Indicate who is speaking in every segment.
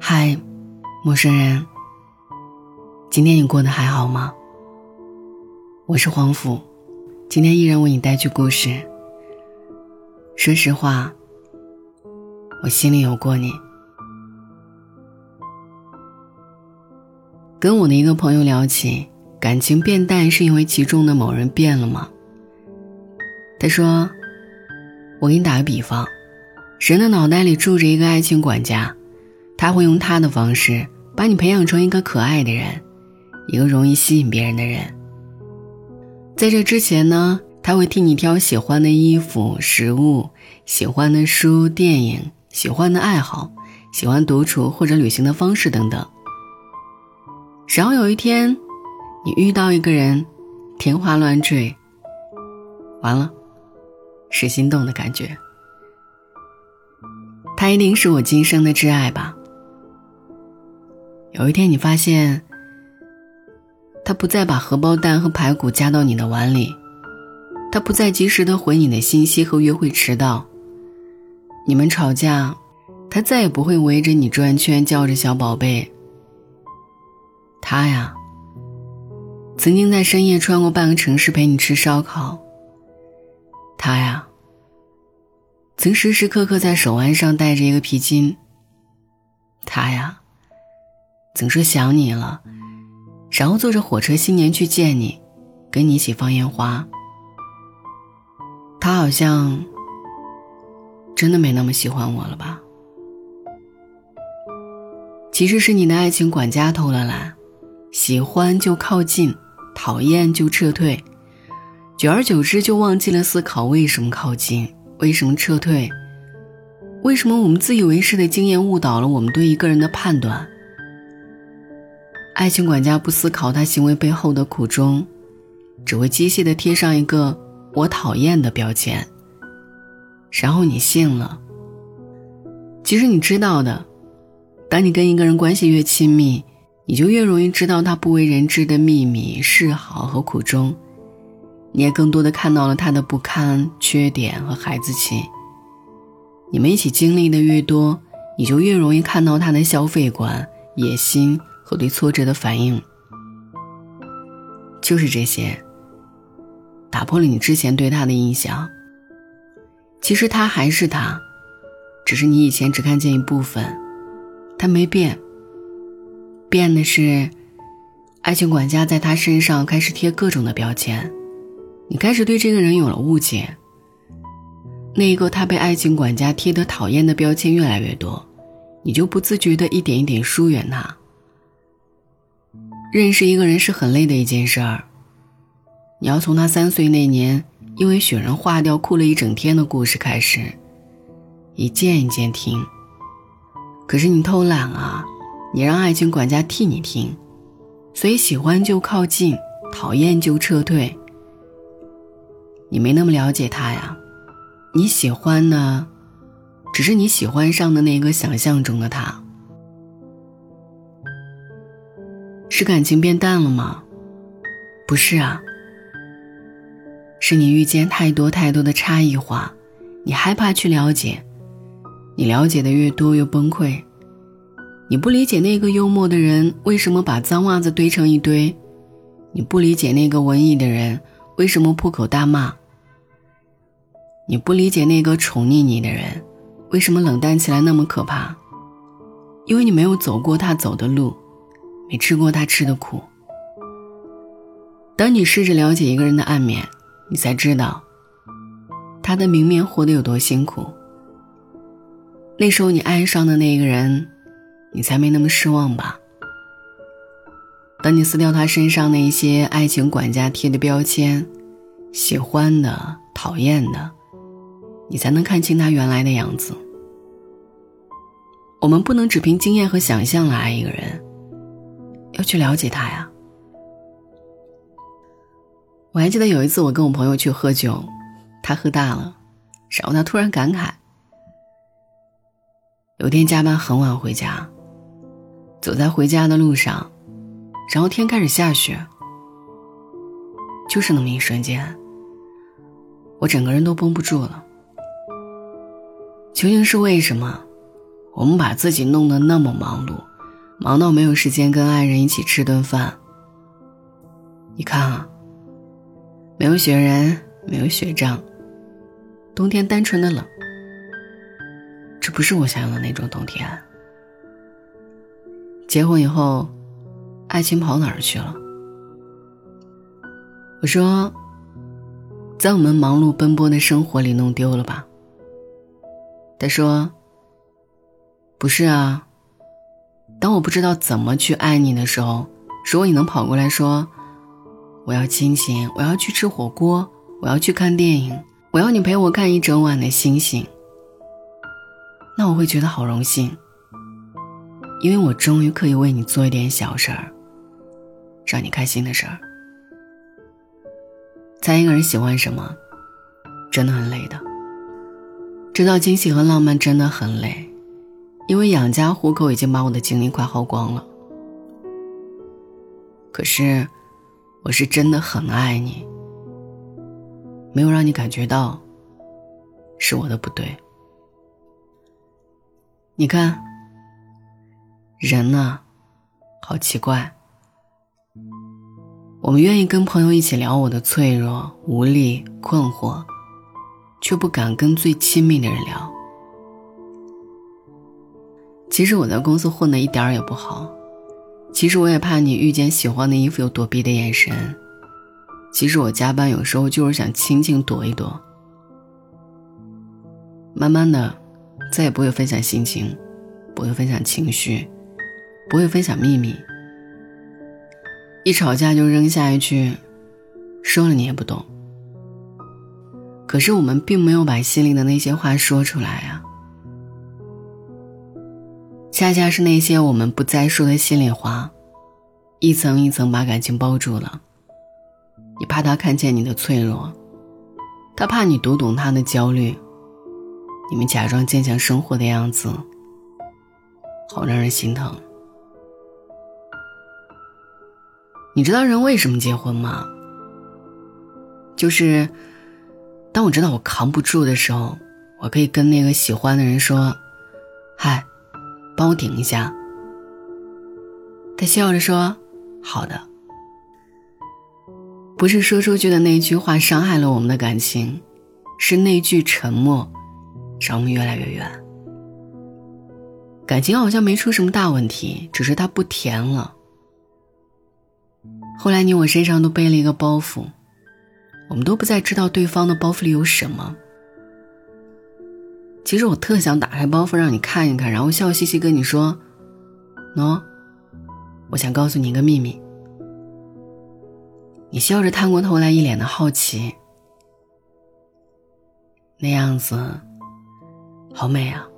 Speaker 1: 嗨，陌生人，今天你过得还好吗？我是黄甫，今天依然为你带去故事。说实话，我心里有过你。跟我的一个朋友聊起，感情变淡是因为其中的某人变了吗？他说：“我给你打个比方，人的脑袋里住着一个爱情管家，他会用他的方式把你培养成一个可爱的人，一个容易吸引别人的人。在这之前呢，他会替你挑喜欢的衣服、食物、喜欢的书、电影、喜欢的爱好、喜欢独处或者旅行的方式等等。然后有一天，你遇到一个人，天花乱坠，完了。”是心动的感觉，他一定是我今生的挚爱吧。有一天你发现，他不再把荷包蛋和排骨夹到你的碗里，他不再及时的回你的信息和约会迟到。你们吵架，他再也不会围着你转圈叫着小宝贝。他呀，曾经在深夜穿过半个城市陪你吃烧烤。他呀，曾时时刻刻在手腕上戴着一个皮筋。他呀，曾说想你了，然后坐着火车新年去见你，跟你一起放烟花。他好像真的没那么喜欢我了吧？其实是你的爱情管家偷了懒，喜欢就靠近，讨厌就撤退。久而久之，就忘记了思考为什么靠近，为什么撤退，为什么我们自以为是的经验误导了我们对一个人的判断。爱情管家不思考他行为背后的苦衷，只会机械的贴上一个“我讨厌”的标签，然后你信了。其实你知道的，当你跟一个人关系越亲密，你就越容易知道他不为人知的秘密、嗜好和苦衷。你也更多的看到了他的不堪、缺点和孩子气。你们一起经历的越多，你就越容易看到他的消费观、野心和对挫折的反应。就是这些，打破了你之前对他的印象。其实他还是他，只是你以前只看见一部分，他没变。变的是，爱情管家在他身上开始贴各种的标签。你开始对这个人有了误解。那一个他被爱情管家贴的讨厌的标签越来越多，你就不自觉的一点一点疏远他。认识一个人是很累的一件事儿。你要从他三岁那年因为雪人化掉哭了一整天的故事开始，一件一件听。可是你偷懒啊，你让爱情管家替你听，所以喜欢就靠近，讨厌就撤退。你没那么了解他呀，你喜欢的，只是你喜欢上的那个想象中的他。是感情变淡了吗？不是啊，是你遇见太多太多的差异化，你害怕去了解，你了解的越多越崩溃。你不理解那个幽默的人为什么把脏袜子堆成一堆，你不理解那个文艺的人为什么破口大骂。你不理解那个宠溺你的人，为什么冷淡起来那么可怕？因为你没有走过他走的路，没吃过他吃的苦。当你试着了解一个人的暗面，你才知道，他的明面活得有多辛苦。那时候你爱上的那个人，你才没那么失望吧？当你撕掉他身上那些爱情管家贴的标签，喜欢的、讨厌的。你才能看清他原来的样子。我们不能只凭经验和想象来爱一个人，要去了解他呀。我还记得有一次，我跟我朋友去喝酒，他喝大了，然后他突然感慨：有天加班很晚回家，走在回家的路上，然后天开始下雪，就是那么一瞬间，我整个人都绷不住了。究竟是为什么？我们把自己弄得那么忙碌，忙到没有时间跟爱人一起吃顿饭。你看啊，没有雪人，没有雪仗，冬天单纯的冷。这不是我想要的那种冬天。结婚以后，爱情跑哪儿去了？我说，在我们忙碌奔波的生活里弄丢了吧。他说。不是啊，当我不知道怎么去爱你的时候，如果你能跑过来说：“我要亲亲，我要去吃火锅，我要去看电影，我要你陪我看一整晚的星星。”那我会觉得好荣幸，因为我终于可以为你做一点小事儿，让你开心的事儿。猜一个人喜欢什么，真的很累的。制造惊喜和浪漫真的很累。因为养家糊口已经把我的精力快耗光了，可是，我是真的很爱你，没有让你感觉到，是我的不对。你看，人呢，好奇怪，我们愿意跟朋友一起聊我的脆弱、无力、困惑，却不敢跟最亲密的人聊。其实我在公司混的一点儿也不好，其实我也怕你遇见喜欢的衣服有躲避的眼神，其实我加班有时候就是想轻轻躲一躲。慢慢的，再也不会分享心情，不会分享情绪，不会分享秘密。一吵架就扔下一句，说了你也不懂。可是我们并没有把心里的那些话说出来啊。恰恰是那些我们不再说的心里话，一层一层把感情包住了。你怕他看见你的脆弱，他怕你读懂他的焦虑，你们假装坚强生活的样子，好让人心疼。你知道人为什么结婚吗？就是，当我知道我扛不住的时候，我可以跟那个喜欢的人说：“嗨。”帮我顶一下。他笑着说：“好的。”不是说出去的那句话伤害了我们的感情，是那句沉默，让我们越来越远。感情好像没出什么大问题，只是它不甜了。后来你我身上都背了一个包袱，我们都不再知道对方的包袱里有什么。其实我特想打开包袱让你看一看，然后笑嘻嘻跟你说：“喏，我想告诉你一个秘密。”你笑着探过头来，一脸的好奇，那样子好美啊！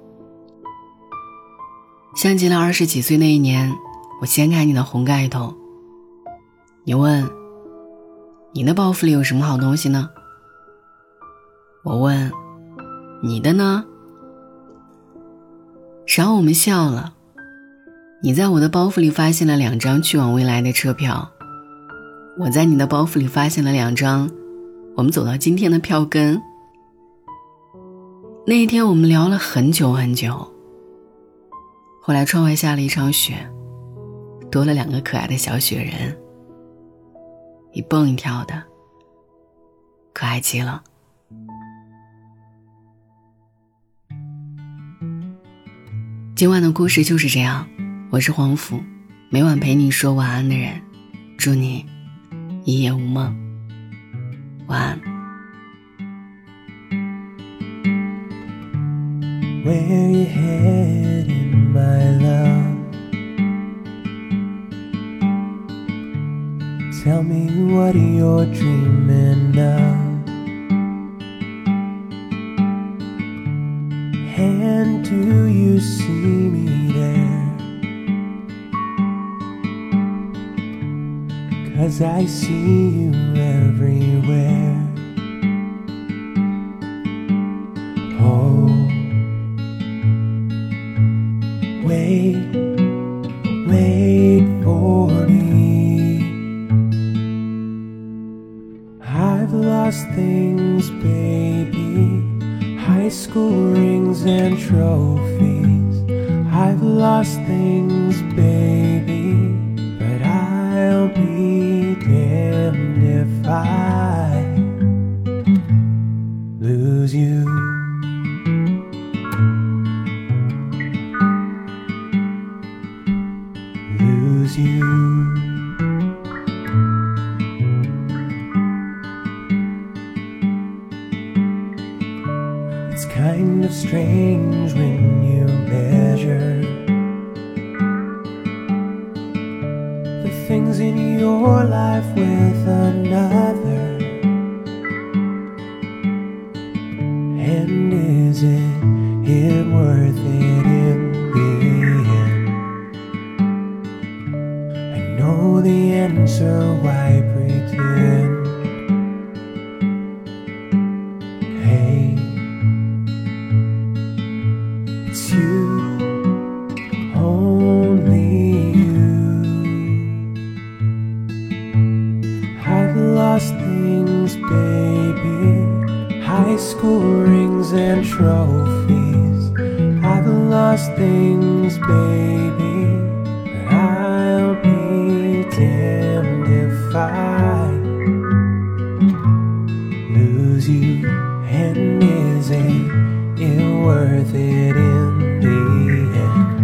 Speaker 1: 像极了二十几岁那一年，我掀开你的红盖头，你问：“你的包袱里有什么好东西呢？”我问：“你的呢？”然后我们笑了。你在我的包袱里发现了两张去往未来的车票，我在你的包袱里发现了两张我们走到今天的票根。那一天我们聊了很久很久。后来窗外下了一场雪，多了两个可爱的小雪人，一蹦一跳的，可爱极了。今晚的故事就是这样，我是黄甫，每晚陪你说晚安的人，祝你一夜无梦，晚安。And do you see me there? Cause I see you everywhere. Trophies. I've lost things, baby, but I'll be damned if I kind of strange when you measure the things in your life with another. And is it, worth it in the end? I know the answer, why baby. High school rings and trophies. I've lost things, baby. But I'll be damned if I lose you. And is it, it worth it in the end?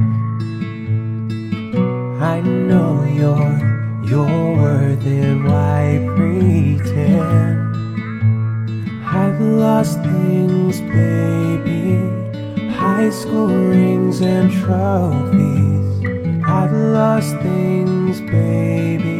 Speaker 1: I know you're, you're worth it, why pretend? I've lost things, baby. High school rings and trophies. I've lost things, baby.